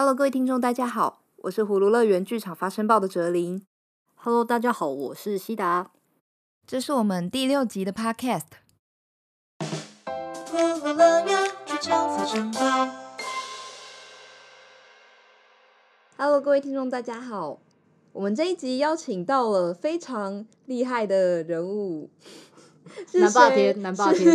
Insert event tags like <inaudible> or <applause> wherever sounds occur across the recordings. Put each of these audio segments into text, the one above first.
Hello，各位听众，大家好，我是葫芦乐园剧场发声报的哲林。Hello，大家好，我是西达。这是我们第六集的 Podcast。葫芦乐园剧场发声报。Hello，各位听众，大家好。我们这一集邀请到了非常厉害的人物，<laughs> 南霸天，南霸天，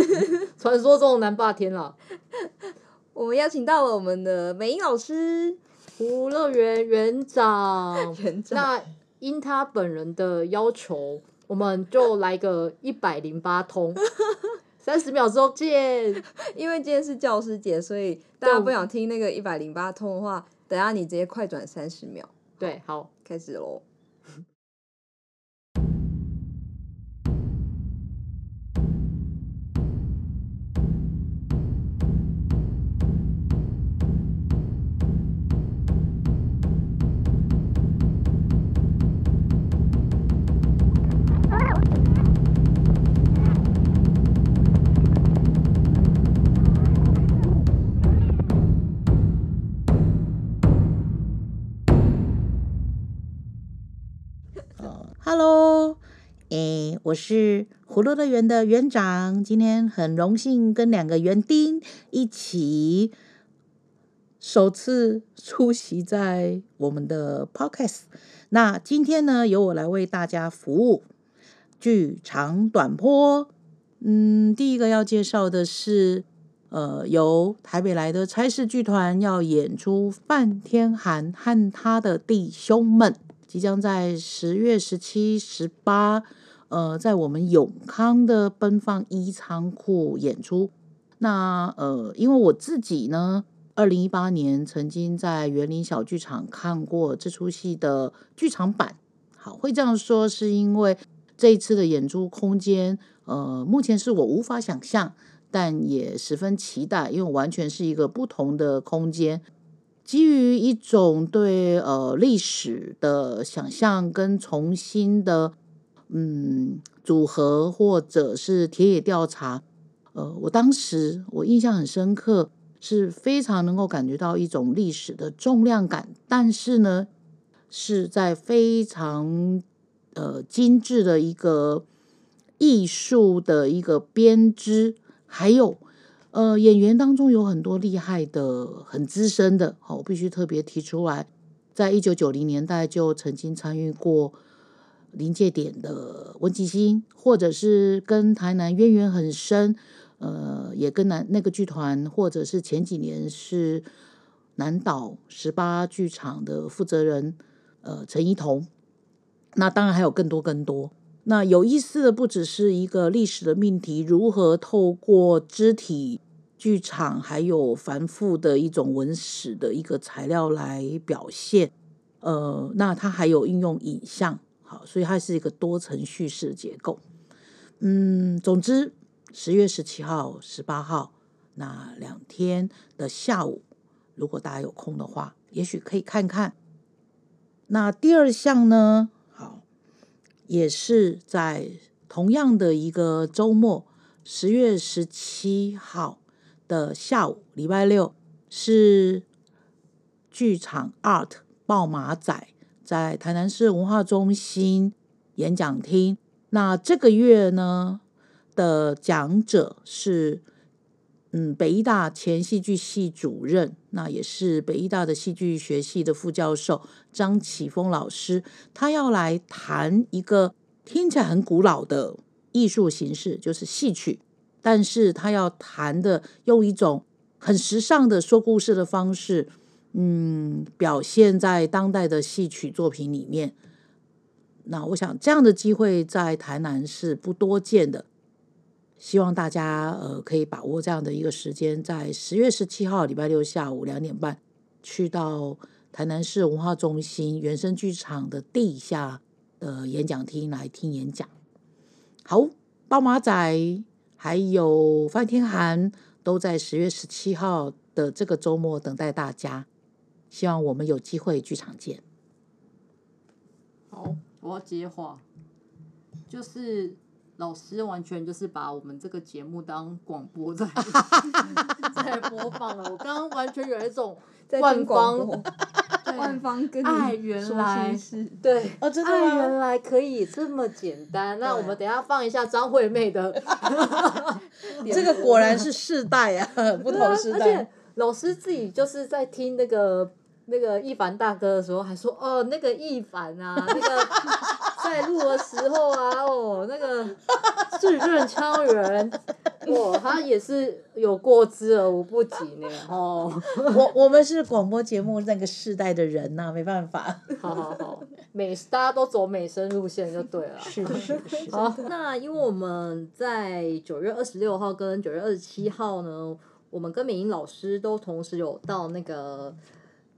传说中的南霸天了。<laughs> 我们邀请到了我们的美英老师，葫芦乐园园长。园长。那因他本人的要求，我们就来个一百零八通，<laughs> 三十秒钟见。因为今天是教师节，所以大家不想听那个一百零八通的话，等下你直接快转三十秒。对，好，开始喽。诶，我是葫芦乐园的园长，今天很荣幸跟两个园丁一起首次出席在我们的 Podcast。那今天呢，由我来为大家服务剧场短波。嗯，第一个要介绍的是，呃，由台北来的差事剧团要演出范天寒和他的弟兄们。即将在十月十七、十八，呃，在我们永康的奔放一仓库演出。那呃，因为我自己呢，二零一八年曾经在园林小剧场看过这出戏的剧场版。好，会这样说是因为这一次的演出空间，呃，目前是我无法想象，但也十分期待，因为完全是一个不同的空间。基于一种对呃历史的想象跟重新的嗯组合，或者是田野调查，呃，我当时我印象很深刻，是非常能够感觉到一种历史的重量感，但是呢，是在非常呃精致的一个艺术的一个编织，还有。呃，演员当中有很多厉害的、很资深的，好，我必须特别提出来。在一九九零年代就曾经参与过临界点的温吉星，或者是跟台南渊源很深，呃，也跟南那个剧团，或者是前几年是南岛十八剧场的负责人，呃，陈一彤。那当然还有更多更多。那有意思的不只是一个历史的命题，如何透过肢体。剧场还有繁复的一种文史的一个材料来表现，呃，那它还有运用影像，好，所以它是一个多层叙事结构。嗯，总之，十月十七号、十八号那两天的下午，如果大家有空的话，也许可以看看。那第二项呢，好，也是在同样的一个周末，十月十七号。的下午，礼拜六是剧场 Art 爆马仔在台南市文化中心演讲厅。那这个月呢的讲者是嗯北艺大前戏剧系主任，那也是北艺大的戏剧学系的副教授张启峰老师，他要来谈一个听起来很古老的艺术形式，就是戏曲。但是他要谈的，用一种很时尚的说故事的方式，嗯，表现在当代的戏曲作品里面。那我想这样的机会在台南是不多见的，希望大家呃可以把握这样的一个时间，在十月十七号礼拜六下午两点半，去到台南市文化中心原声剧场的地下的演讲厅来听演讲。好，包马仔。还有范天寒都在十月十七号的这个周末等待大家，希望我们有机会剧场见。好，我要接话，就是老师完全就是把我们这个节目当广播在 <laughs> 在播放了。我刚刚完全有一种万方万方跟你爱原来是对哦，真的爱吗？原来可以这么简单。那我们等一下放一下张惠妹的，<laughs> 这个果然是世代啊，不同世而且代。老师自己就是在听那个那个一凡大哥的时候，还说哦，那个一凡啊，那个在录的时候啊，哦，那个字正腔圆，哇，他也是有过之而无不及呢。哦，我我们是广播节目那个世代的人呐、没办法。好好好，美大家都走美声路线就对了。是是是。好，那因为我们在九月二十六号跟九月二十七号呢，我们跟美英老师都同时有到那个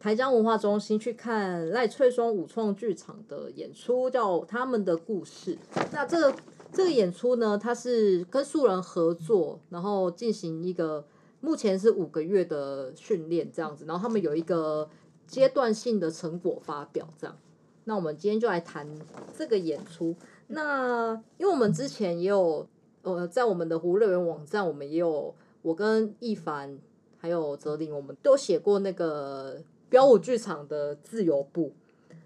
台江文化中心去看赖翠双五创剧场的演出，叫《他们的故事》。那这个这个演出呢，它是跟素人合作，然后进行一个目前是五个月的训练这样子，然后他们有一个阶段性的成果发表这样。那我们今天就来谈这个演出。那因为我们之前也有呃，在我们的葫芦乐园网站，我们也有我跟一凡还有泽林，我们都写过那个飙舞剧场的自由步。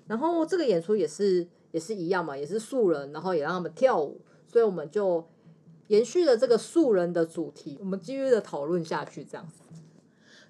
然后这个演出也是也是一样嘛，也是素人，然后也让他们跳舞，所以我们就延续了这个素人的主题，我们继续的讨论下去，这样子。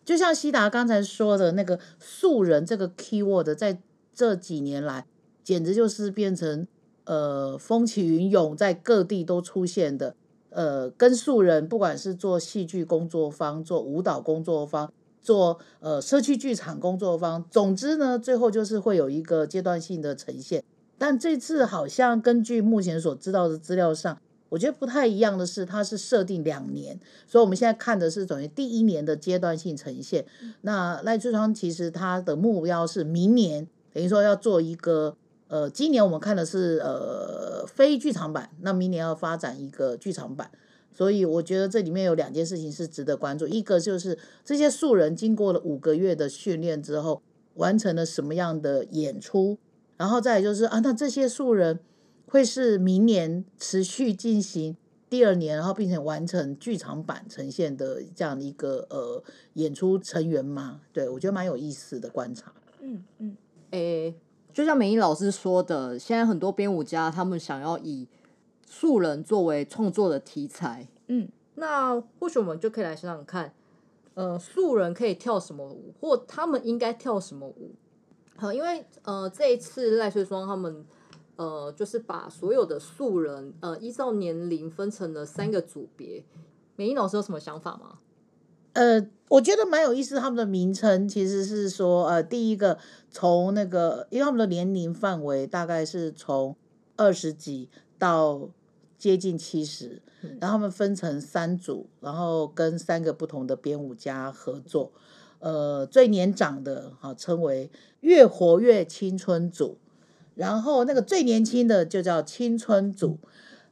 就像希达刚才说的那个素人这个 keyword，在这几年来，简直就是变成呃风起云涌，在各地都出现的。呃，跟素人不管是做戏剧工作坊、做舞蹈工作坊、做呃社区剧场工作坊，总之呢，最后就是会有一个阶段性的呈现。但这次好像根据目前所知道的资料上，我觉得不太一样的是，它是设定两年，所以我们现在看的是等于第一年的阶段性呈现。那赖翠双其实他的目标是明年，等于说要做一个。呃，今年我们看的是呃非剧场版，那明年要发展一个剧场版，所以我觉得这里面有两件事情是值得关注，一个就是这些素人经过了五个月的训练之后，完成了什么样的演出，然后再就是啊，那这些素人会是明年持续进行第二年，然后并且完成剧场版呈现的这样的一个呃演出成员吗？对，我觉得蛮有意思的观察。嗯嗯，诶、欸。就像美英老师说的，现在很多编舞家他们想要以素人作为创作的题材。嗯，那或许我们就可以来想想看，呃，素人可以跳什么舞，或他们应该跳什么舞？好，因为呃，这一次赖翠双他们呃，就是把所有的素人呃依照年龄分成了三个组别。美英老师有什么想法吗？呃，我觉得蛮有意思。他们的名称其实是说，呃，第一个从那个，因为他们的年龄范围大概是从二十几到接近七十，然后他们分成三组，然后跟三个不同的编舞家合作。呃，最年长的哈称为越活越青春组，然后那个最年轻的就叫青春组，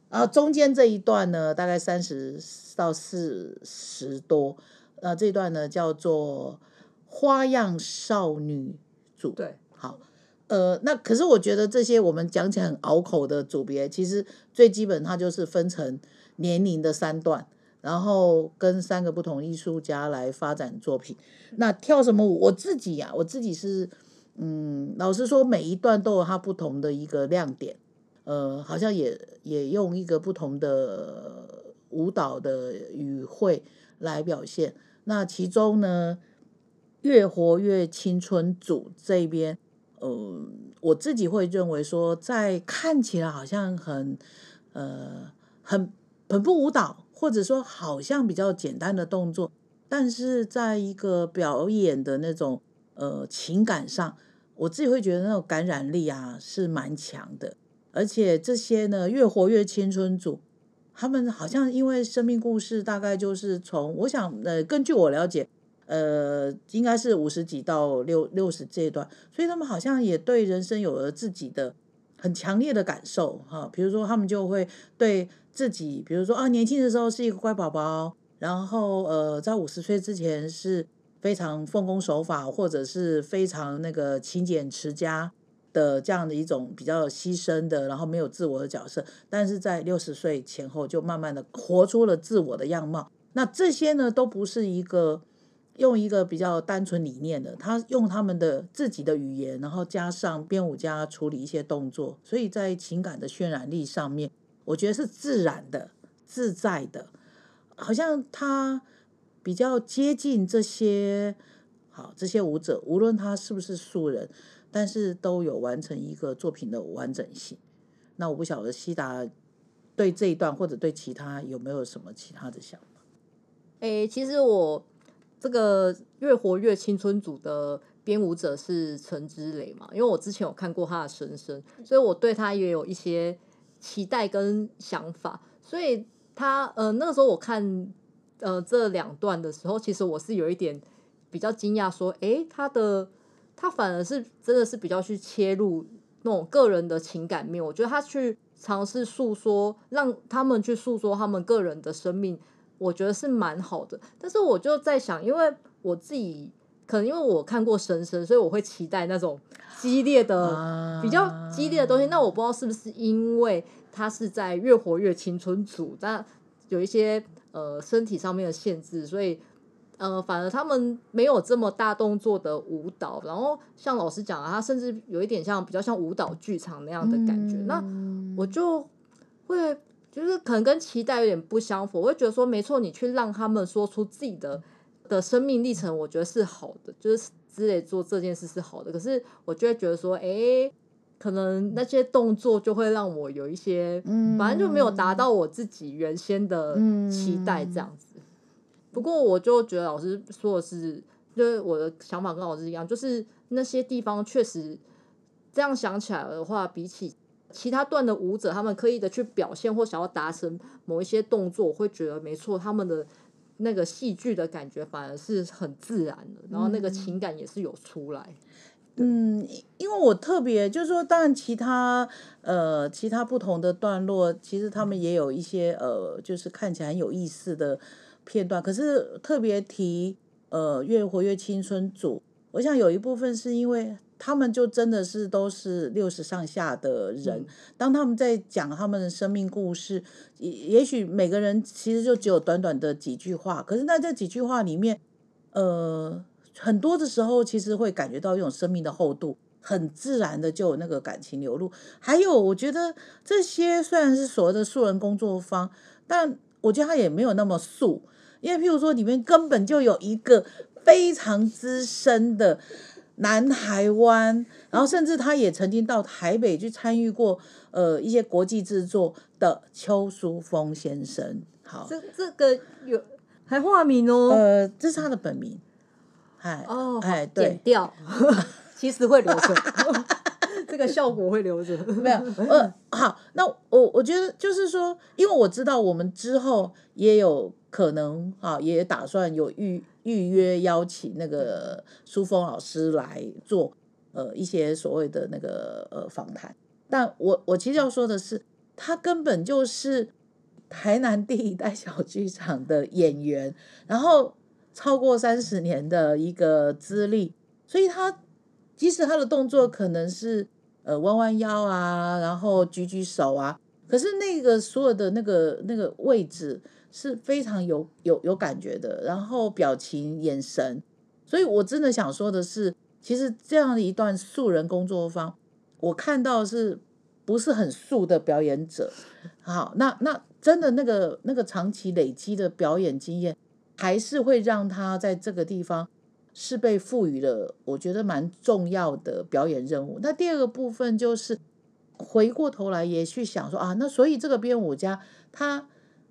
然后中间这一段呢，大概三十到四十多。呃，这段呢叫做花样少女组。对，好，呃，那可是我觉得这些我们讲起来很拗口的组别，其实最基本它就是分成年龄的三段，然后跟三个不同艺术家来发展作品。那跳什么舞？我自己呀、啊，我自己是，嗯，老实说，每一段都有它不同的一个亮点，呃，好像也也用一个不同的舞蹈的语汇来表现。那其中呢，越活越青春组这边，呃，我自己会认为说，在看起来好像很，呃，很很不舞蹈，或者说好像比较简单的动作，但是在一个表演的那种呃情感上，我自己会觉得那种感染力啊是蛮强的，而且这些呢，越活越青春组。他们好像因为生命故事大概就是从，我想呃，根据我了解，呃，应该是五十几到六六十这一段，所以他们好像也对人生有了自己的很强烈的感受哈。比如说，他们就会对自己，比如说啊，年轻的时候是一个乖宝宝，然后呃，在五十岁之前是非常奉公守法，或者是非常那个勤俭持家，的这样的一种比较牺牲的，然后没有自我的角色，但是在六十岁前后就慢慢的活出了自我的样貌。那这些呢，都不是一个用一个比较单纯理念的，他用他们的自己的语言，然后加上编舞家处理一些动作，所以在情感的渲染力上面，我觉得是自然的、自在的，好像他比较接近这些好这些舞者，无论他是不是素人。但是都有完成一个作品的完整性。那我不晓得希达对这一段或者对其他有没有什么其他的想法？诶，其实我这个越活越青春组的编舞者是陈之雷嘛，因为我之前有看过他的生生，所以我对他也有一些期待跟想法。所以他呃那个时候我看呃这两段的时候，其实我是有一点比较惊讶，说哎他的。他反而是真的是比较去切入那种个人的情感面，我觉得他去尝试诉说，让他们去诉说他们个人的生命，我觉得是蛮好的。但是我就在想，因为我自己可能因为我看过神神，所以我会期待那种激烈的、比较激烈的东西。那我不知道是不是因为他是在越活越青春组，但有一些呃身体上面的限制，所以。呃，反而他们没有这么大动作的舞蹈，然后像老师讲啊，他甚至有一点像比较像舞蹈剧场那样的感觉。嗯、那我就会就是可能跟期待有点不相符，我会觉得说，没错，你去让他们说出自己的的生命历程，我觉得是好的，就是之类做这件事是好的。可是我就会觉得说，哎，可能那些动作就会让我有一些，嗯、反正就没有达到我自己原先的期待这样子。不过我就觉得老师说的是，就是我的想法跟老师一样，就是那些地方确实这样想起来的话，比起其他段的舞者，他们刻意的去表现或想要达成某一些动作，我会觉得没错，他们的那个戏剧的感觉反而是很自然的，然后那个情感也是有出来。嗯，因为我特别就是说，当然其他呃其他不同的段落，其实他们也有一些呃，就是看起来很有意思的。片段，可是特别提呃，越活越青春组，我想有一部分是因为他们就真的是都是六十上下的人，嗯、当他们在讲他们的生命故事，也也许每个人其实就只有短短的几句话，可是在这几句话里面，呃，很多的时候其实会感觉到一种生命的厚度，很自然的就有那个感情流露。还有，我觉得这些虽然是所谓的素人工作坊，但我觉得他也没有那么素。因为，譬如说，里面根本就有一个非常资深的南台湾，然后甚至他也曾经到台北去参与过呃一些国际制作的邱淑峰先生。好，这这个有还化名哦。呃，这是他的本名。哎哦，哎，对，剪掉，<laughs> 其实会留着，<laughs> 这个效果会留着。<laughs> 没有，呃，好，那我我觉得就是说，因为我知道我们之后也有。可能啊，也打算有预预约邀请那个苏峰老师来做呃一些所谓的那个呃访谈，但我我其实要说的是，他根本就是台南第一代小剧场的演员，然后超过三十年的一个资历，所以他即使他的动作可能是呃弯弯腰啊，然后举举手啊，可是那个所有的那个那个位置。是非常有有有感觉的，然后表情、眼神，所以我真的想说的是，其实这样的一段素人工作坊，我看到是不是很素的表演者？好，那那真的那个那个长期累积的表演经验，还是会让他在这个地方是被赋予了，我觉得蛮重要的表演任务。那第二个部分就是回过头来也去想说啊，那所以这个编舞家他。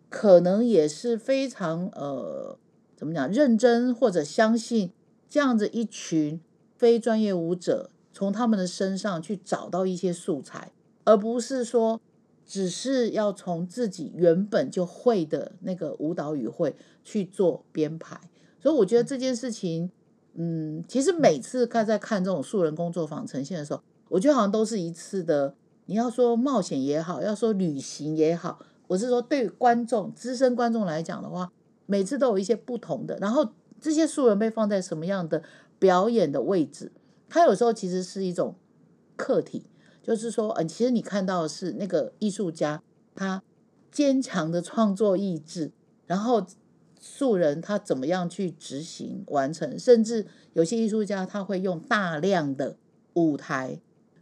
可能也是非常呃，怎么讲，认真或者相信这样子一群非专业舞者，从他们的身上去找到一些素材，而不是说只是要从自己原本就会的那个舞蹈语汇去做编排。所以我觉得这件事情，嗯，其实每次看在看这种素人工作坊呈现的时候，我觉得好像都是一次的，你要说冒险也好，要说旅行也好。我是说，对观众、资深观众来讲的话，每次都有一些不同的。然后这些素人被放在什么样的表演的位置，它有时候其实是一种客体，就是说，嗯，其实你看到的是那个艺术家他坚强的创作意志，然后素人他怎么样去执行完成，甚至有些艺术家他会用大量的舞台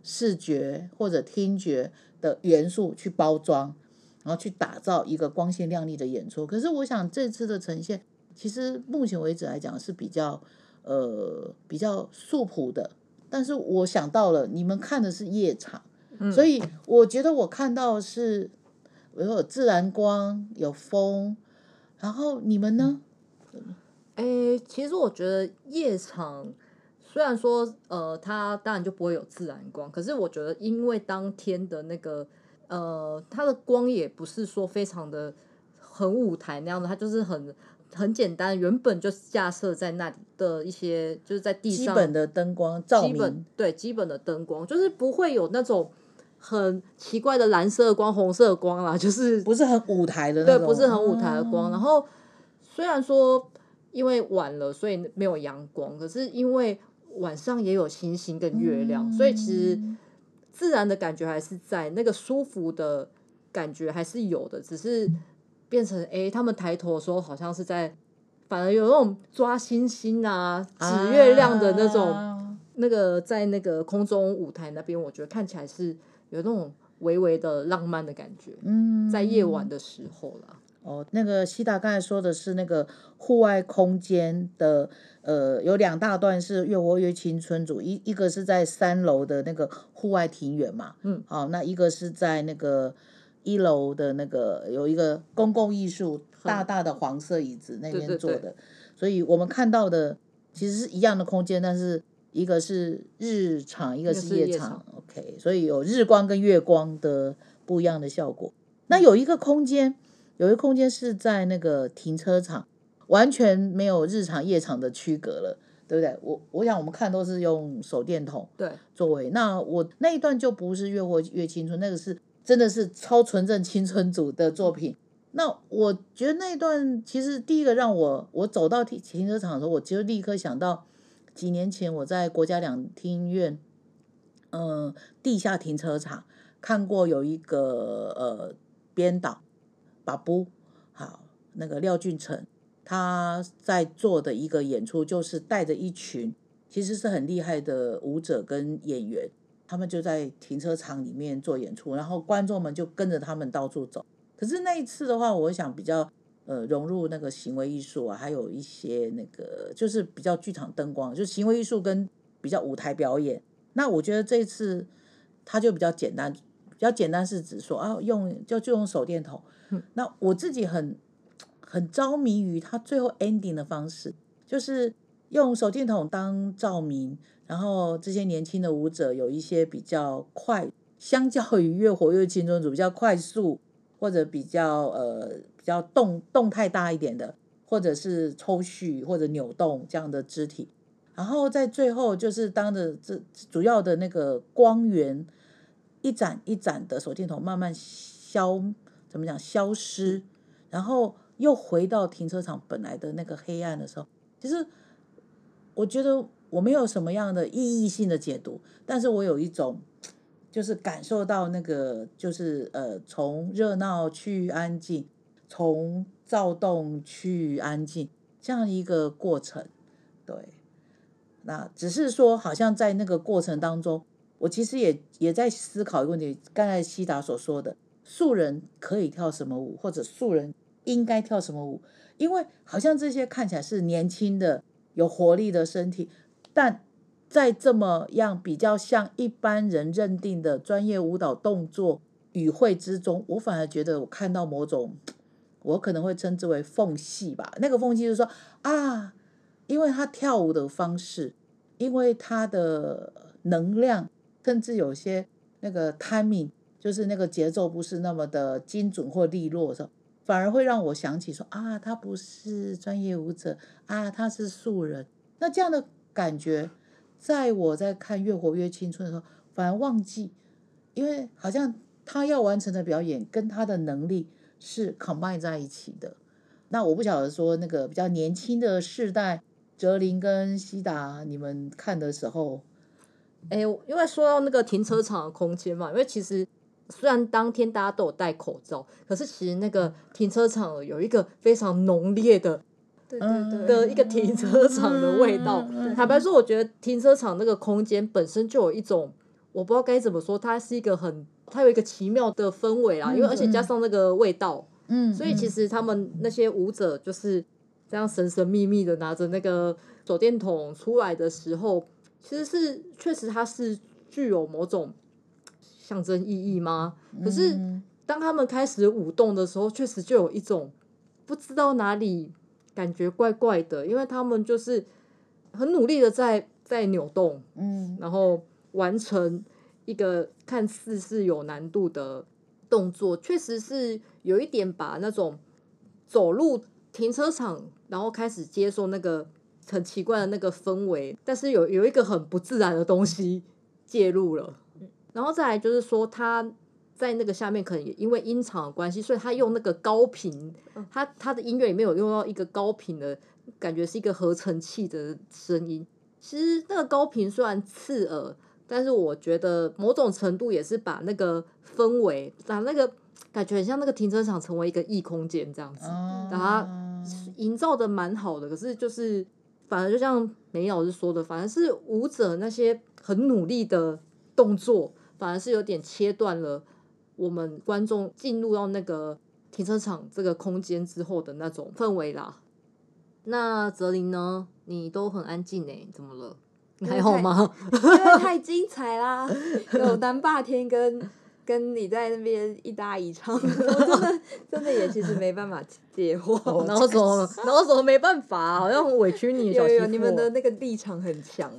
视觉或者听觉的元素去包装，然后去打造一个光鲜亮丽的演出。可是我想这次的呈现，其实目前为止来讲是比较呃比较素朴的。但是我想到了，你们看的是夜场，嗯、所以我觉得我看到的是有自然光，有风，然后你们呢？哎、欸，其实我觉得夜场虽然说呃，它当然就不会有自然光，可是我觉得因为当天的那个呃，它的光也不是说非常的很舞台那样的，它就是很。很简单，原本就架设在那里的一些，就是在地上基本的灯光照明，基本对基本的灯光，就是不会有那种很奇怪的蓝色光、红色光啦，就是 <laughs> 不是很舞台的那种，对，不是很舞台的光。嗯、然后虽然说因为晚了，所以没有阳光，可是因为晚上也有星星跟月亮，嗯、所以其实自然的感觉还是在，那个舒服的感觉还是有的，只是。变成哎，他们抬头的时候好像是在，反而有那种抓星星啊、指月亮的那种，啊、那个在那个空中舞台那边，我觉得看起来是有那种微微的浪漫的感觉。嗯，在夜晚的时候啦。哦，那个西达刚才说的是那个户外空间的，呃，有两大段是越活越青春组，一一个是在三楼的那个户外庭园嘛，嗯，好，那一个是在那个。一楼的那个有一个公共艺术，大大的黄色椅子那边坐的，对对对，所以我们看到的其实是一样的空间，但是一个是日场，一个是夜场，夜场，OK，所以有日光跟月光的不一样的效果。那有一个空间，有一个空间是在那个停车场，完全没有日常夜场的区隔了，对不对？我我想我们看都是用手电筒对作为，那我那一段就不是越活越青春，那个是。真的是超纯正青春组的作品。那我觉得那一段其实第一个让我我走到停停车场的时候，我就立刻想到几年前我在国家两厅院，嗯，地下停车场看过有一个呃编导巴布好那个廖俊成他在做的一个演出，就是带着一群其实是很厉害的舞者跟演员。他们就在停车场里面做演出，然后观众们就跟着他们到处走。可是那一次的话，我想比较呃融入那个行为艺术啊，还有一些那个就是比较剧场灯光，就行为艺术跟比较舞台表演。那我觉得这次它就比较简单，比较简单是指说啊，用就就用手电筒。那我自己很很着迷于他最后 ending 的方式，就是用手电筒当照明。然后这些年轻的舞者有一些比较快，相较于越活越青春组比较快速，或者比较呃比较动动态大一点的，或者是抽蓄或者扭动这样的肢体。然后在最后就是当着这主要的那个光源一盏一盏的手电筒慢慢消怎么讲消失，然后又回到停车场本来的那个黑暗的时候，其实我觉得。我没有什么样的意义性的解读，但是我有一种，就是感受到那个，就是呃，从热闹去安静，从躁动去安静这样一个过程。对，那只是说，好像在那个过程当中，我其实也也在思考一个问题。刚才希达所说的，素人可以跳什么舞，或者素人应该跳什么舞？因为好像这些看起来是年轻的、有活力的身体。但在这么样比较像一般人认定的专业舞蹈动作语汇之中，我反而觉得我看到某种，我可能会称之为缝隙吧。那个缝隙就是说啊，因为他跳舞的方式，因为他的能量，甚至有些那个 timing，就是那个节奏不是那么的精准或利落的时候，反而会让我想起说啊，他不是专业舞者啊，他是素人。那这样的。感觉，在我在看《越活越青春》的时候，反而忘记，因为好像他要完成的表演跟他的能力是 combine 在一起的。那我不晓得说那个比较年轻的世代，哲林跟希达，你们看的时候哎，因为说到那个停车场的空间嘛，因为其实虽然当天大家都有戴口罩，可是其实那个停车场有一个非常浓烈的。对对对的一个停车场的味道。坦白说，我觉得停车场那个空间本身就有一种，我不知道该怎么说，它是一个很，它有一个奇妙的氛围啦。因为而且加上那个味道，嗯，所以其实他们那些舞者就是这样神神秘秘的拿着那个手电筒出来的时候，其实是确实它是具有某种象征意义吗？可是当他们开始舞动的时候，确实就有一种不知道哪里。感觉怪怪的，因为他们就是很努力的在在扭动，嗯，然后完成一个看似是有难度的动作，确实是有一点把那种走路停车场，然后开始接受那个很奇怪的那个氛围，但是有有一个很不自然的东西介入了，然后再来就是说他。在那个下面，可能也因为音场的关系，所以他用那个高频，他他的音乐里面有用到一个高频的感觉，是一个合成器的声音。其实那个高频虽然刺耳，但是我觉得某种程度也是把那个氛围，把那个感觉很像那个停车场成为一个异空间这样子，把它营造的蛮好的。可是就是，反而就像梅老师说的，反而是舞者那些很努力的动作，反而是有点切断了。我们观众进入到那个停车场这个空间之后的那种氛围啦。那泽林呢？你都很安静哎，怎么了？你还好吗？因为太精彩啦！<laughs> 有南霸天跟跟你在那边一搭一唱，<laughs> 我真的真的也其实没办法接话。然后怎么？然后怎么没办法？好像委屈你。有有，你们的那个立场很强。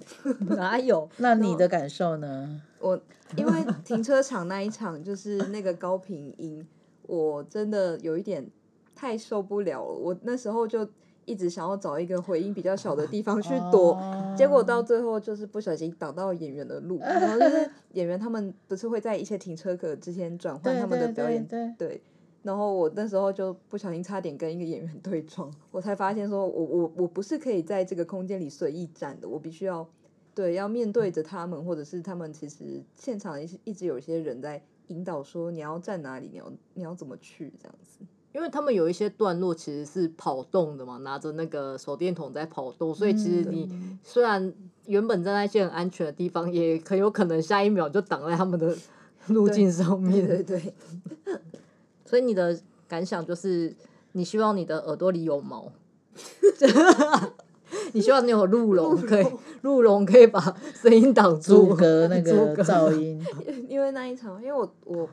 哪有？<laughs> 那你的感受呢？我因为停车场那一场就是那个高频音，我真的有一点太受不了了。我那时候就一直想要找一个回音比较小的地方去躲，结果到最后就是不小心挡到演员的路。然后就是演员他们不是会在一些停车格之间转换他们的表演，对。然后我那时候就不小心差点跟一个演员对撞，我才发现说我我我不是可以在这个空间里随意站的，我必须要。对，要面对着他们，或者是他们其实现场一一直有一些人在引导，说你要站哪里，你要你要怎么去这样子。因为他们有一些段落其实是跑动的嘛，拿着那个手电筒在跑动，所以其实你虽然原本站在一些很安全的地方，也很有可能下一秒就挡在他们的 <laughs> 路径上面。对对，对对。所以你的感想就是，你希望你的耳朵里有毛。<laughs> <laughs> 你希望你有鹿茸，可以 <laughs> 鹿茸可以把声音挡住，阻隔那个 <laughs> 噪音。因为那一场，因为我我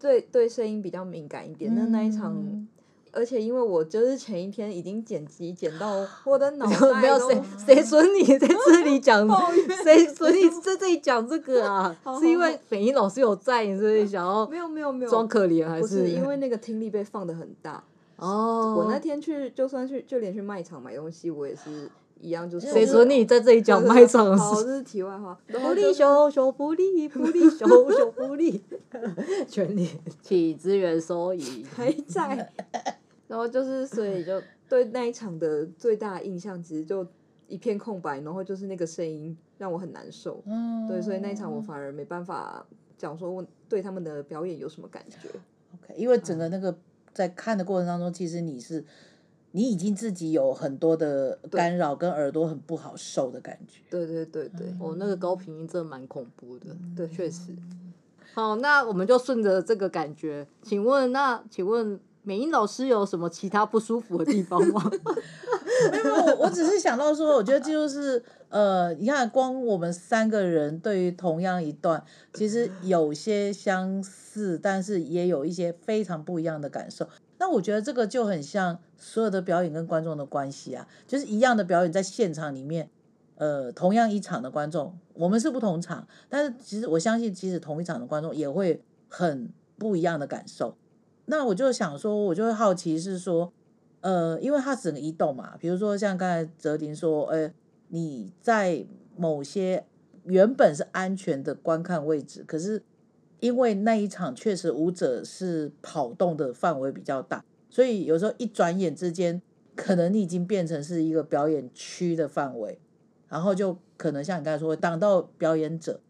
对对声音比较敏感一点，那、嗯、那一场，而且因为我就是前一天已经剪辑剪到我的脑袋没有谁谁准你？在这里讲，谁准你？在这里讲这个啊？是因为北音老师有在，你所以想要没有没有没有。装可怜，还是，是因为那个听力被放的很大？哦，我那天去就算去就连去卖场买东西，我也是。一样就是谁说你在这里讲卖场的事？好，这是题外话。福利熊熊福利福利熊熊福利，<laughs> 全力请支援收益 <laughs> 还在。<laughs> 然后就是，所以就对那一场的最大印象，其实就一片空白。然后就是那个声音让我很难受。嗯。对，所以那一场我反而没办法讲说我对他们的表演有什么感觉。OK，因为整个那个在看的过程当中，其实你是。你已经自己有很多的干扰，跟耳朵很不好受的感觉。对对对对，哦、嗯，那个高频音真的蛮恐怖的。嗯、对，确实。好，那我们就顺着这个感觉，请问，那请问美音老师有什么其他不舒服的地方吗？<laughs> 没有，我我只是想到说，我觉得就是呃，你看，光我们三个人对于同样一段，其实有些相似，但是也有一些非常不一样的感受。那我觉得这个就很像所有的表演跟观众的关系啊，就是一样的表演在现场里面，呃，同样一场的观众，我们是不同场，但是其实我相信，其实同一场的观众也会很不一样的感受。那我就想说，我就会好奇是说，呃，因为它整个移动嘛，比如说像刚才泽林说，呃，你在某些原本是安全的观看位置，可是。因为那一场确实舞者是跑动的范围比较大，所以有时候一转眼之间，可能你已经变成是一个表演区的范围，然后就可能像你刚才说挡到表演者，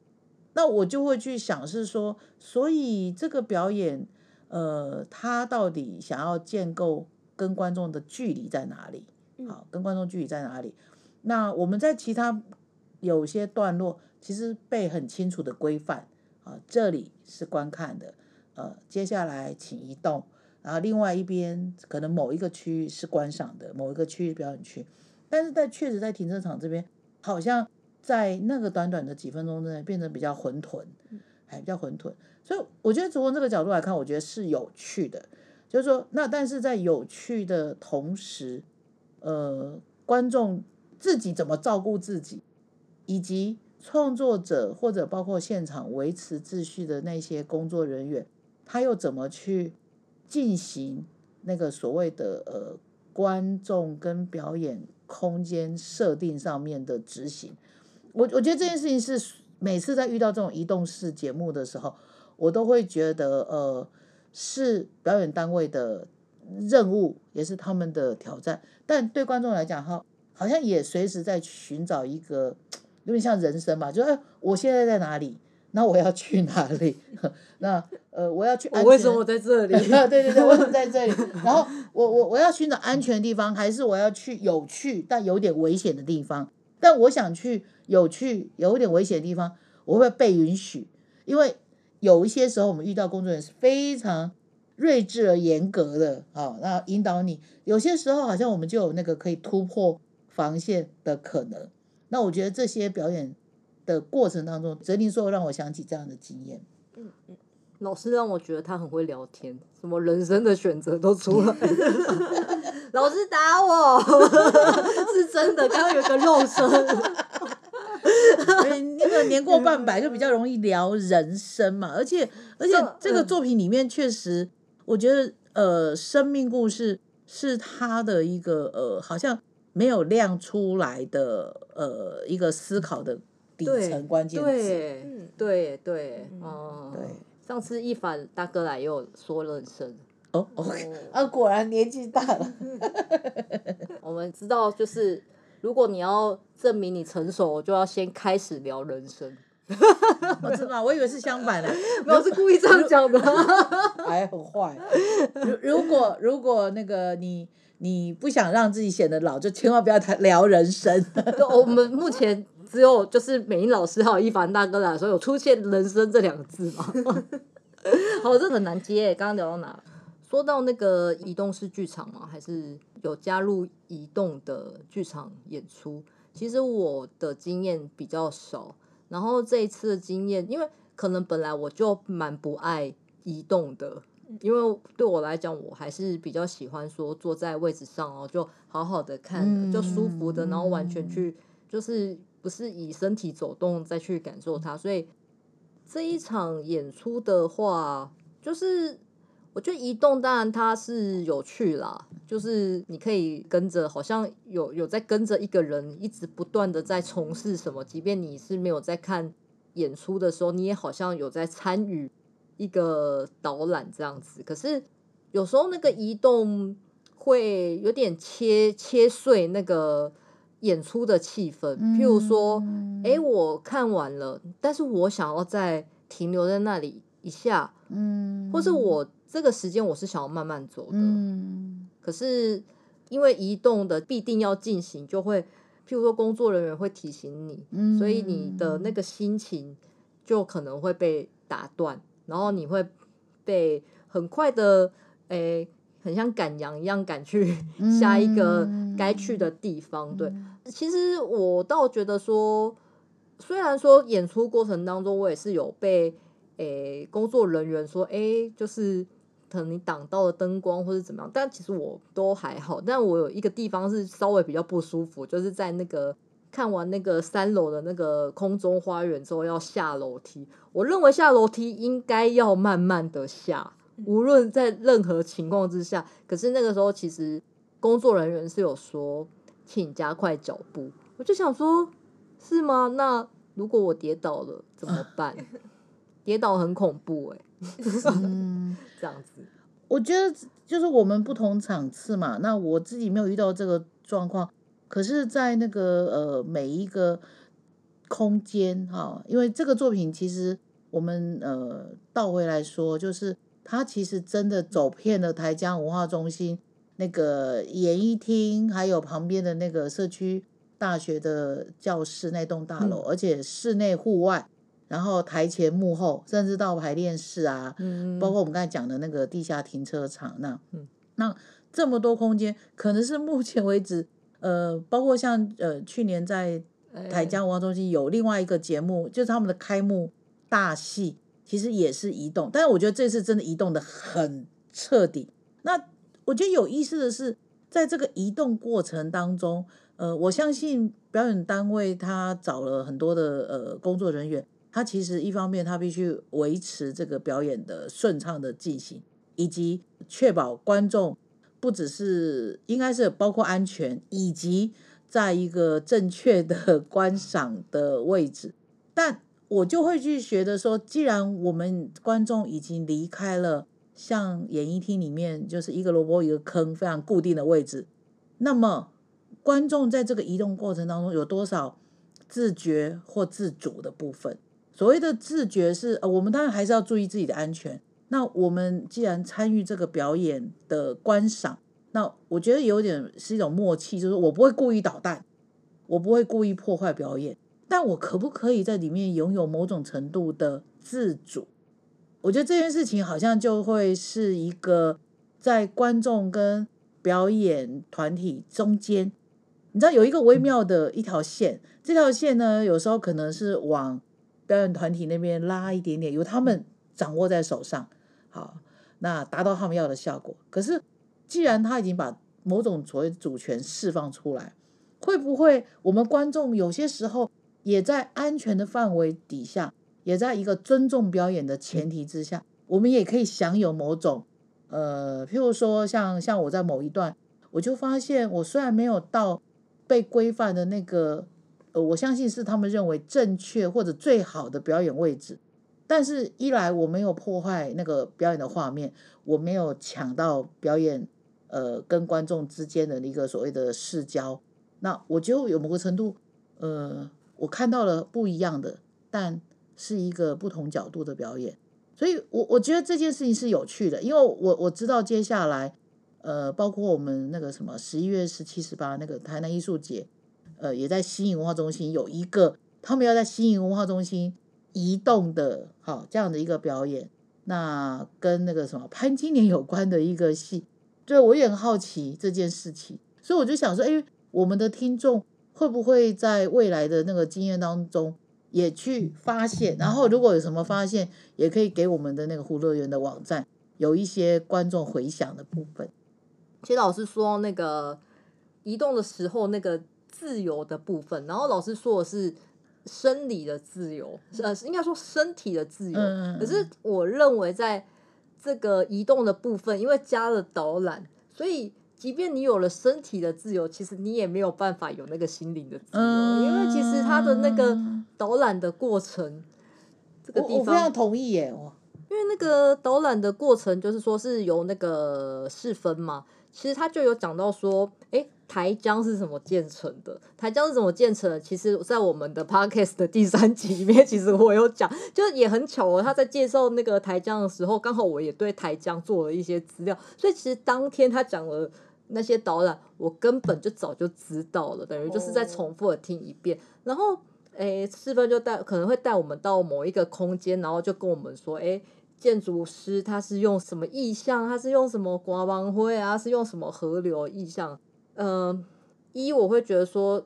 那我就会去想是说，所以这个表演，呃，他到底想要建构跟观众的距离在哪里？好，跟观众距离在哪里？那我们在其他有些段落，其实被很清楚的规范啊，这里是观看的，呃，接下来请移动，然后另外一边可能某一个区域是观赏的，某一个区域表演区，但是在确实在停车场这边，好像在那个短短的几分钟之内变得比较混沌，还比较混沌，所以我觉得从这个角度来看，我觉得是有趣的，就是说，那但是在有趣的同时，呃，观众。自己怎么照顾自己，以及创作者或者包括现场维持秩序的那些工作人员，他又怎么去进行那个所谓的呃观众跟表演空间设定上面的执行？我我觉得这件事情是每次在遇到这种移动式节目的时候，我都会觉得呃是表演单位的任务，也是他们的挑战。但对观众来讲，哈。好像也随时在寻找一个，有点像人生吧，就哎，我现在在哪里？<laughs> 那我要去哪里？<laughs> 那呃，我要去安全。<laughs> 我为什么在这里？对对对，为什么在这里？然后我我我要寻找安全的地方，还是我要去有趣但有点危险的地方？但我想去有趣有点危险的地方，我会不会被允许？因为有一些时候我们遇到工作人员是非常睿智而严格的，好，那引导你。有些时候好像我们就有那个可以突破。防线的可能，那我觉得这些表演的过程当中，哲林说让我想起这样的经验。嗯嗯，老师让我觉得他很会聊天，什么人生的选择都出来了。<laughs> 老师打我，<laughs> 是真的，刚刚有一个肉声。那个年过半百就比较容易聊人生嘛，而且而且这个作品里面确实，我觉得呃，生命故事是他的一个呃，好像。没有亮出来的呃一个思考的底层关键词，对对对，哦，对。上次一凡大哥来又说人生，哦，OK，啊，果然年纪大了。<laughs> 我们知道，就是如果你要证明你成熟，就要先开始聊人生。我知道，我以为是相反的，<laughs> 我是故意这样讲的，<laughs> 还很坏。如如果如果那个你。你不想让自己显得老，就千万不要谈聊人生。<laughs> 我们目前只有就是美英老师还有一凡大哥来说有出现“人生”这两个字嘛？好，这很难接。刚刚聊到哪？说到那个移动式剧场嘛，还是有加入移动的剧场演出？其实我的经验比较少，然后这一次的经验，因为可能本来我就蛮不爱移动的。因为对我来讲，我还是比较喜欢说坐在位置上哦，就好好的看，就舒服的，然后完全去就是不是以身体走动再去感受它。所以这一场演出的话，就是我觉得移动当然它是有趣啦，就是你可以跟着，好像有有在跟着一个人一直不断的在从事什么，即便你是没有在看演出的时候，你也好像有在参与。一个导览这样子，可是有时候那个移动会有点切切碎那个演出的气氛。譬如说，哎，我看完了，但是我想要再停留在那里一下，嗯，或是我这个时间我是想要慢慢走的，嗯，可是因为移动的必定要进行，就会譬如说工作人员会提醒你，所以你的那个心情就可能会被打断。然后你会被很快的，诶，很像赶羊一样赶去 <laughs> 下一个该去的地方。对，其实我倒觉得说，虽然说演出过程当中我也是有被诶工作人员说，诶，就是可能你挡到了灯光或者怎么样，但其实我都还好。但我有一个地方是稍微比较不舒服，就是在那个。看完那个三楼的那个空中花园之后，要下楼梯。我认为下楼梯应该要慢慢的下，无论在任何情况之下。可是那个时候，其实工作人员是有说，请加快脚步。我就想说，是吗？那如果我跌倒了怎么办？<laughs> 跌倒很恐怖哎、欸。嗯，<laughs> 这样子。我觉得就是我们不同场次嘛。那我自己没有遇到这个状况。可是，在那个呃每一个空间哈，因为这个作品其实我们呃倒回来说，就是它其实真的走遍了台江文化中心那个演艺厅，还有旁边的那个社区大学的教室那栋大楼，嗯、而且室内户外，然后台前幕后，甚至到排练室啊，嗯、包括我们刚才讲的那个地下停车场，那、嗯、那这么多空间，可能是目前为止，呃，包括像呃去年在。台江文化中心有另外一个节目，就是他们的开幕大戏，其实也是移动，但是我觉得这次真的移动的很彻底。那我觉得有意思的是，在这个移动过程当中，呃，我相信表演单位他找了很多的呃工作人员，他其实一方面他必须维持这个表演的顺畅的进行，以及确保观众不只是应该是包括安全以及。在一个正确的 <laughs> 观赏的位置，但我就会去觉得说，既然我们观众已经离开了像演艺厅里面就是一个萝卜一个坑非常固定的位置，那么观众在这个移动过程当中有多少自觉或自主的部分？所谓的自觉是，呃，我们当然还是要注意自己的安全。那我们既然参与这个表演的观赏。那我觉得有点是一种默契，就是我不会故意捣蛋，我不会故意破坏表演，但我可不可以在里面拥有某种程度的自主？我觉得这件事情好像就会是一个在观众跟表演团体中间，你知道有一个微妙的一条线，这条线呢，有时候可能是往表演团体那边拉一点点，由他们掌握在手上，好，那达到他们要的效果，可是。既然他已经把某种所谓主权释放出来，会不会我们观众有些时候也在安全的范围底下，也在一个尊重表演的前提之下，我们也可以享有某种呃，譬如说像像我在某一段，我就发现我虽然没有到被规范的那个，呃，我相信是他们认为正确或者最好的表演位置。但是，一来我没有破坏那个表演的画面，我没有抢到表演。呃，跟观众之间的一个所谓的视交，那我就有某个程度，呃，我看到了不一样的，但是一个不同角度的表演，所以我我觉得这件事情是有趣的，因为我我知道接下来，呃，包括我们那个什么十一月十七、十八那个台南艺术节，呃，也在新营文化中心有一个，他们要在新营文化中心移动的，好这样的一个表演，那跟那个什么潘金莲有关的一个戏。对，我也很好奇这件事情，所以我就想说，哎，我们的听众会不会在未来的那个经验当中也去发现？然后如果有什么发现，也可以给我们的那个葫芦乐园的网站有一些观众回响的部分。其实老师说那个移动的时候那个自由的部分，然后老师说的是生理的自由，呃，应该说身体的自由。嗯，可是我认为在。这个移动的部分，因为加了导览，所以即便你有了身体的自由，其实你也没有办法有那个心灵的自由。嗯、因为其实它的那个导览的过程，这个地方，我，我非常同意耶。因为那个导览的过程，就是说是由那个世分嘛，其实他就有讲到说，哎。台江是怎么建成的？台江是怎么建成的？其实，在我们的 podcast 的第三集里面，其实我有讲，就也很巧哦。他在介绍那个台江的时候，刚好我也对台江做了一些资料，所以其实当天他讲了那些导览，我根本就早就知道了，等于就是再重复的听一遍。然后，诶，四分就带可能会带我们到某一个空间，然后就跟我们说，诶，建筑师他是用什么意象？他是用什么刮王灰啊？是用什么河流意象？嗯、呃，一我会觉得说，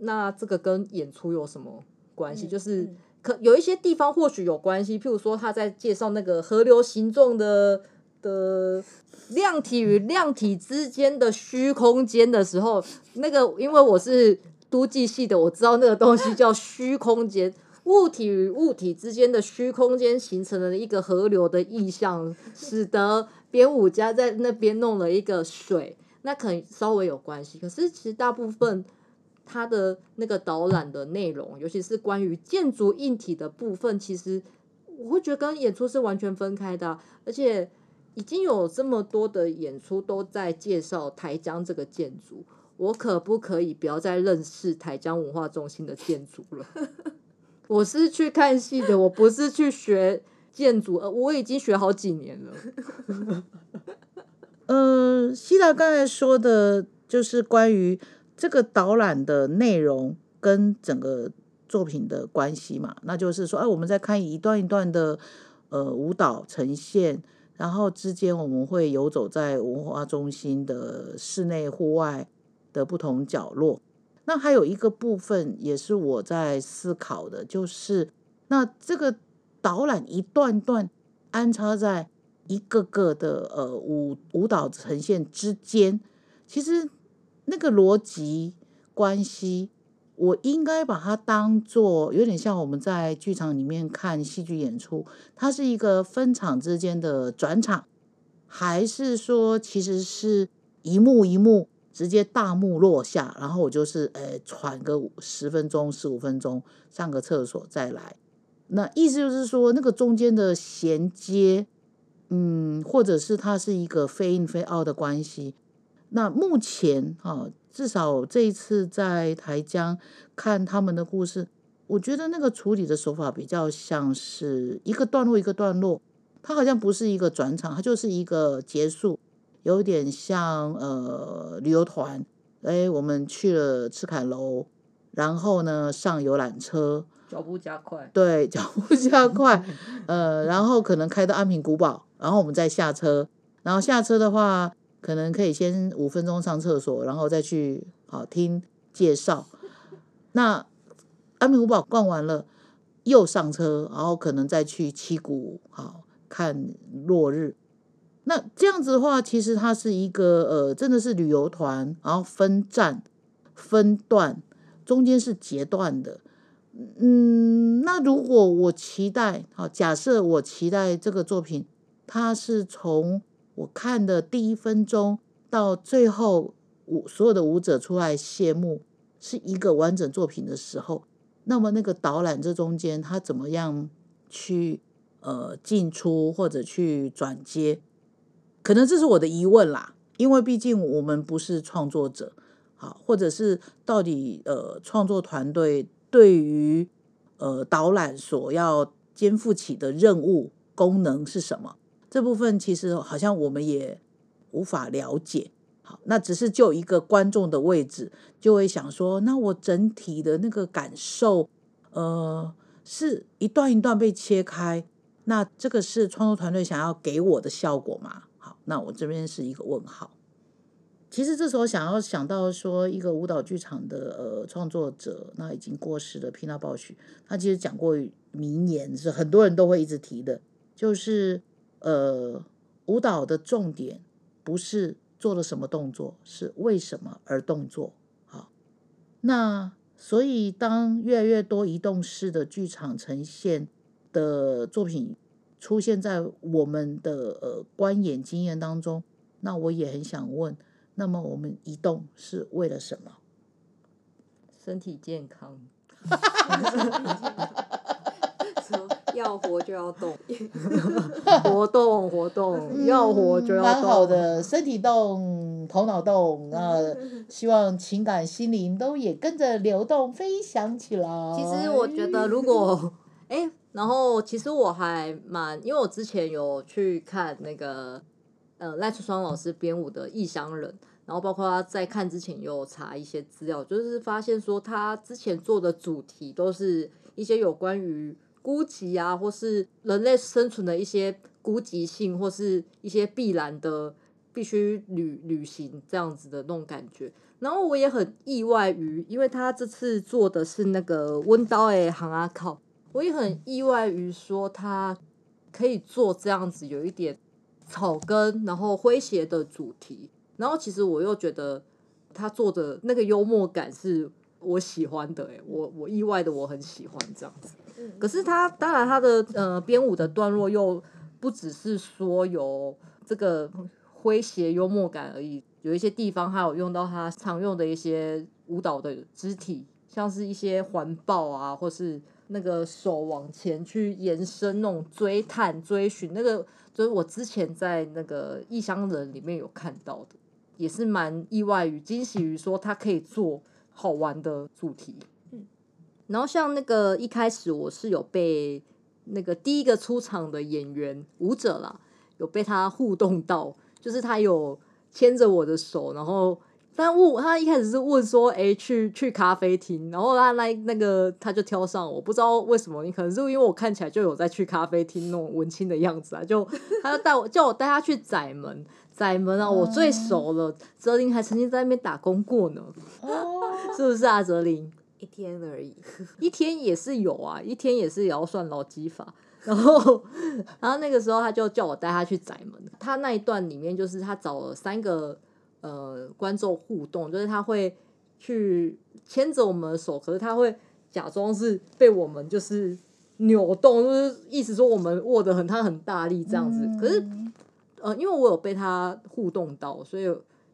那这个跟演出有什么关系？嗯、就是可有一些地方或许有关系，譬如说他在介绍那个河流形状的的量体与量体之间的虚空间的时候，那个因为我是都计系的，我知道那个东西叫虚空间，物体与物体之间的虚空间形成了一个河流的意象，使得编舞家在那边弄了一个水。那可能稍微有关系，可是其实大部分它的那个导览的内容，尤其是关于建筑硬体的部分，其实我会觉得跟演出是完全分开的。而且已经有这么多的演出都在介绍台江这个建筑，我可不可以不要再认识台江文化中心的建筑了？<laughs> 我是去看戏的，我不是去学建筑，我已经学好几年了。<laughs> 呃，希达刚才说的，就是关于这个导览的内容跟整个作品的关系嘛，那就是说，哎，我们在看一段一段的呃舞蹈呈现，然后之间我们会游走在文化中心的室内、户外的不同角落。那还有一个部分也是我在思考的，就是那这个导览一段段安插在。一个个的呃舞舞蹈呈现之间，其实那个逻辑关系，我应该把它当做有点像我们在剧场里面看戏剧演出，它是一个分场之间的转场，还是说其实是一幕一幕直接大幕落下，然后我就是呃喘个十分钟十五分钟上个厕所再来，那意思就是说那个中间的衔接。嗯，或者是它是一个 fade in fade out 的关系。那目前啊，至少这一次在台江看他们的故事，我觉得那个处理的手法比较像是一个段落一个段落，它好像不是一个转场，它就是一个结束，有点像呃旅游团，哎，我们去了赤坎楼，然后呢上游览车。脚步加快，对，脚步加快，呃，然后可能开到安平古堡，然后我们再下车，然后下车的话，可能可以先五分钟上厕所，然后再去好听介绍。那安平古堡逛完了，又上车，然后可能再去七谷好看落日。那这样子的话，其实它是一个呃，真的是旅游团，然后分站分段，中间是截断的。嗯，那如果我期待，好，假设我期待这个作品，它是从我看的第一分钟到最后舞所有的舞者出来谢幕，是一个完整作品的时候，那么那个导览这中间，它怎么样去呃进出或者去转接，可能这是我的疑问啦，因为毕竟我们不是创作者，好，或者是到底呃创作团队。对于呃导览所要肩负起的任务功能是什么？这部分其实好像我们也无法了解。好，那只是就一个观众的位置，就会想说，那我整体的那个感受，呃，是一段一段被切开。那这个是创作团队想要给我的效果吗？好，那我这边是一个问号。其实这时候想要想到说，一个舞蹈剧场的呃创作者，那已经过世的皮娜鲍许，他其实讲过名言，是很多人都会一直提的，就是呃舞蹈的重点不是做了什么动作，是为什么而动作。好，那所以当越来越多移动式的剧场呈现的作品出现在我们的呃观演经验当中，那我也很想问。那么我们移动是为了什么？身体健康。<laughs> 要活就要动，<laughs> 活动活动，要活就要动。蛮好的，身体动，头脑动，那 <laughs> 希望情感、心灵都也跟着流动、飞翔起来。其实我觉得，如果哎，然后其实我还蛮，因为我之前有去看那个。呃，赖声川老师编舞的《异乡人》，然后包括他在看之前有查一些资料，就是发现说他之前做的主题都是一些有关于孤寂啊，或是人类生存的一些孤寂性，或是一些必然的必须旅旅行这样子的那种感觉。然后我也很意外于，因为他这次做的是那个温刀诶行啊靠，我也很意外于说他可以做这样子，有一点。草根，然后诙谐的主题，然后其实我又觉得他做的那个幽默感是我喜欢的，诶，<laughs> 我我意外的我很喜欢这样子。可是他当然他的呃编舞的段落又不只是说有这个诙谐幽默感而已，有一些地方还有用到他常用的一些舞蹈的肢体，像是一些环抱啊，或是那个手往前去延伸那种追探追寻那个。就是我之前在那个异乡人里面有看到的，也是蛮意外于惊喜于说他可以做好玩的主题。然后像那个一开始我是有被那个第一个出场的演员舞者啦，有被他互动到，就是他有牵着我的手，然后。但问他一开始是问说，哎，去去咖啡厅，然后他那那个他就挑上我，不知道为什么，你可能是因为我看起来就有在去咖啡厅那种文青的样子啊，就 <laughs> 他就带我叫我带他去窄门，窄门啊，我最熟了，哲林还曾经在那边打工过呢，哦，<laughs> 是不是啊，哲林？一天而已，<laughs> 一天也是有啊，一天也是也要算劳基法，然后然后那个时候他就叫我带他去窄门，他那一段里面就是他找了三个。呃，观众互动就是他会去牵着我们的手，可是他会假装是被我们就是扭动，就是意思说我们握得很，他很大力这样子。嗯、可是呃，因为我有被他互动到，所以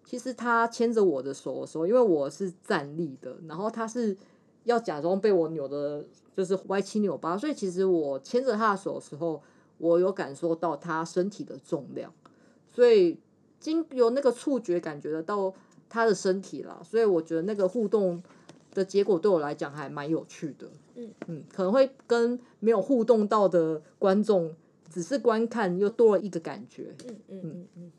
其实他牵着我的手的时候，因为我是站立的，然后他是要假装被我扭的，就是歪七扭八，所以其实我牵着他的手的时候，我有感受到他身体的重量，所以。经由那个触觉感觉得到他的身体了，所以我觉得那个互动的结果对我来讲还蛮有趣的。嗯嗯，可能会跟没有互动到的观众只是观看又多了一个感觉。嗯嗯嗯嗯，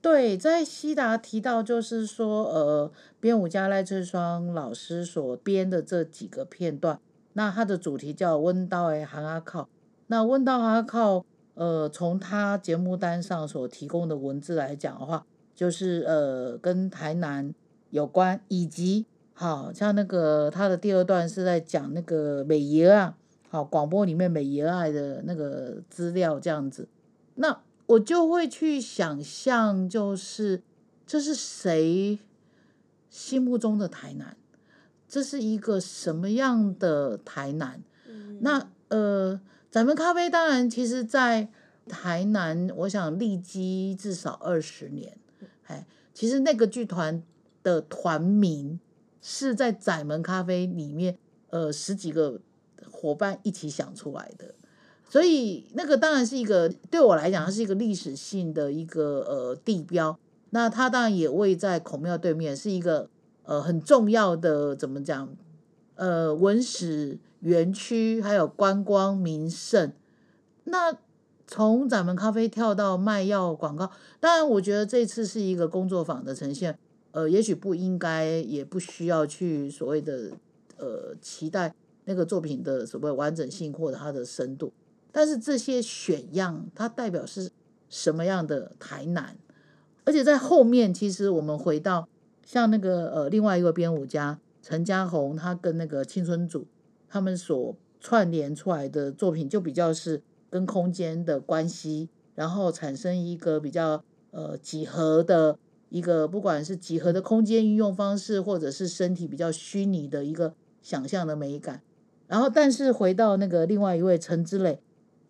对，在西达提到就是说，呃，编舞家赖翠双老师所编的这几个片段，那它的主题叫温刀诶行阿靠，那温刀行阿靠。呃，从他节目单上所提供的文字来讲的话，就是呃跟台南有关，以及好像那个他的第二段是在讲那个美爷啊，好广播里面美爷爱的那个资料这样子，那我就会去想象，就是这是谁心目中的台南，这是一个什么样的台南？嗯、那呃。窄门咖啡当然，其实，在台南，我想立基至少二十年。哎，其实那个剧团的团名是在窄门咖啡里面，呃，十几个伙伴一起想出来的。所以那个当然是一个对我来讲，它是一个历史性的一个呃地标。那它当然也位在孔庙对面，是一个呃很重要的怎么讲？呃，文史。园区还有观光名胜，那从窄门咖啡跳到卖药广告，当然我觉得这次是一个工作坊的呈现，呃，也许不应该，也不需要去所谓的呃期待那个作品的所谓完整性或者它的深度，但是这些选样它代表是什么样的台南，而且在后面其实我们回到像那个呃另外一个编舞家陈嘉宏，他跟那个青春组。他们所串联出来的作品就比较是跟空间的关系，然后产生一个比较呃几何的一个，不管是几何的空间运用方式，或者是身体比较虚拟的一个想象的美感。然后，但是回到那个另外一位陈之磊，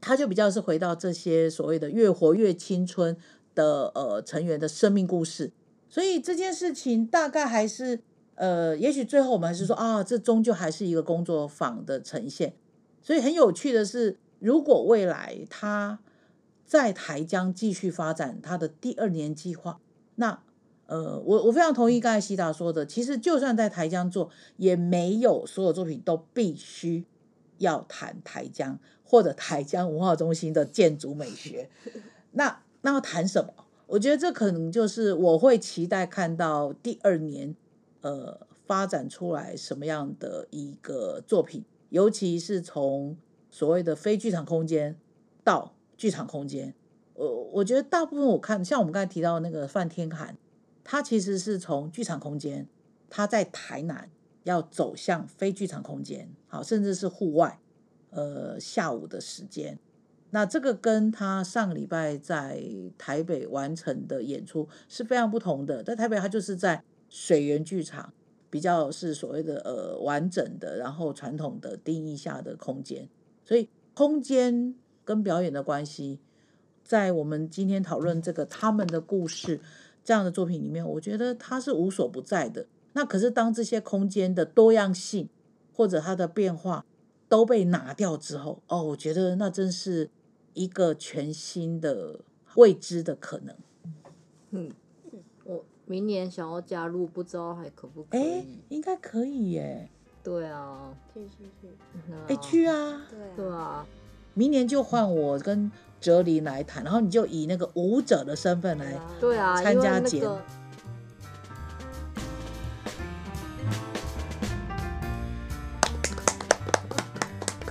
他就比较是回到这些所谓的越活越青春的呃成员的生命故事。所以这件事情大概还是。呃，也许最后我们还是说啊，这终究还是一个工作坊的呈现。所以很有趣的是，如果未来他在台江继续发展他的第二年计划，那呃，我我非常同意刚才希达说的，其实就算在台江做，也没有所有作品都必须要谈台江或者台江文化中心的建筑美学。<laughs> 那那要谈什么？我觉得这可能就是我会期待看到第二年。呃，发展出来什么样的一个作品？尤其是从所谓的非剧场空间到剧场空间，呃，我觉得大部分我看，像我们刚才提到那个范天涵，他其实是从剧场空间，他在台南要走向非剧场空间，好，甚至是户外，呃，下午的时间。那这个跟他上个礼拜在台北完成的演出是非常不同的。在台北，他就是在。水源剧场比较是所谓的呃完整的，然后传统的定义下的空间，所以空间跟表演的关系，在我们今天讨论这个他们的故事这样的作品里面，我觉得它是无所不在的。那可是当这些空间的多样性或者它的变化都被拿掉之后，哦，我觉得那真是一个全新的未知的可能。嗯。明年想要加入，不知道还可不可以？哎，应该可以耶。对啊，去去去，哎，去啊！对对啊，明年就换我跟哲林来谈，然后你就以那个舞者的身份来。对啊，参加节目。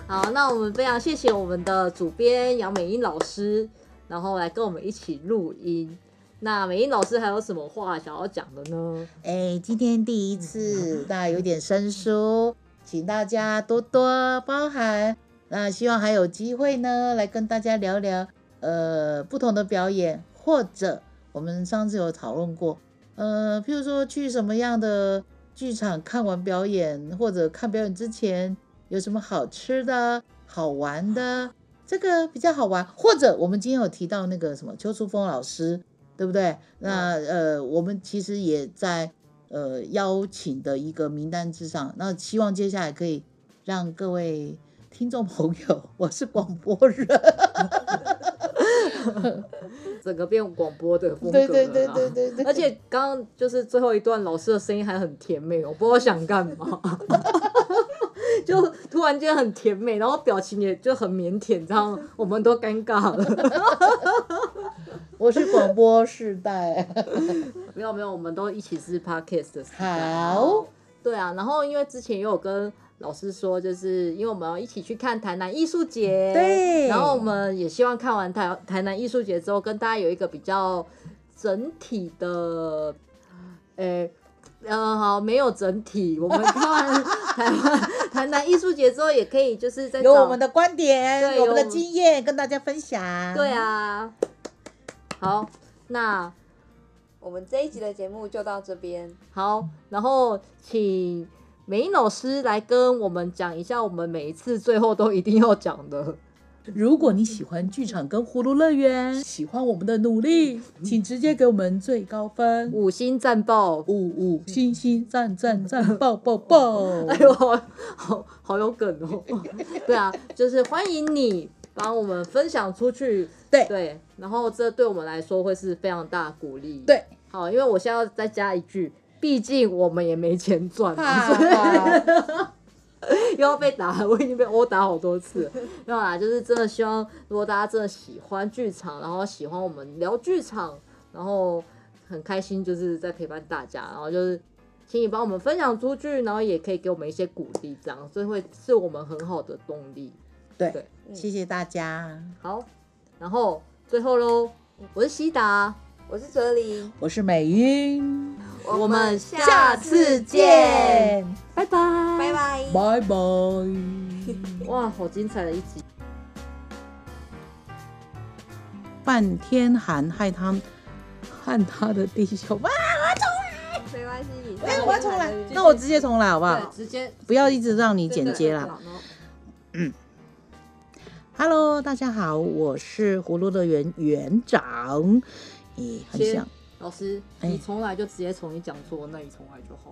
好，那我们非常谢谢我们的主编杨美英老师，然后来跟我们一起录音。那美英老师还有什么话想要讲的呢？哎，今天第一次，大家有点生疏，请大家多多包涵。那希望还有机会呢，来跟大家聊聊呃不同的表演，或者我们上次有讨论过，呃，譬如说去什么样的剧场看完表演，或者看表演之前。有什么好吃的、好玩的？这个比较好玩。或者我们今天有提到那个什么邱淑峰老师，对不对？那呃，我们其实也在呃邀请的一个名单之上。那希望接下来可以让各位听众朋友，我是广播人，<laughs> 整个变广播的风格。对对对对对对。而且刚刚就是最后一段，老师的声音还很甜美，我不知道想干嘛。<laughs> 就突然间很甜美，然后表情也就很腼腆，这样我们都尴尬了。<laughs> 我是广播世代，没有没有，我们都一起是 Podcast 的。好，对啊，然后因为之前也有跟老师说，就是因为我们要一起去看台南艺术节，对，然后我们也希望看完台台南艺术节之后，跟大家有一个比较整体的，诶。嗯，好，没有整体。我们看完台湾台南艺术节之后，也可以就是在有我们的观点，我们的经验跟大家分享。对啊，好，那我们这一集的节目就到这边。好，然后请美英老师来跟我们讲一下，我们每一次最后都一定要讲的。如果你喜欢剧场跟葫芦乐园，喜欢我们的努力，请直接给我们最高分，五星赞爆，五五星星赞赞赞爆爆爆！<laughs> 哎呦，好好好有梗哦！<laughs> 对啊，就是欢迎你帮我们分享出去，对对，然后这对我们来说会是非常大的鼓励。对，好，因为我现在要再加一句，毕竟我们也没钱赚。<laughs> <laughs> 又要被打了，我已经被殴打好多次。没有啦，就是真的希望，如果大家真的喜欢剧场，然后喜欢我们聊剧场，然后很开心，就是在陪伴大家，然后就是请你帮我们分享出去，然后也可以给我们一些鼓励，这样，所以会是我们很好的动力。对，对谢谢大家。好，然后最后喽，我是希达，我是哲林，我是美英。我们下次见，拜拜，拜拜，拜拜。<laughs> 哇，好精彩的一集！半天寒害他和他的弟兄，哇，我要重来，没关系，哎，我要重来，那我直接重来好不好？直接，不要一直让你剪接啦。嗯，Hello，大家好，我是葫芦乐园园长，咦，很像。老师，你从来就直接从你讲座，那里重来就好。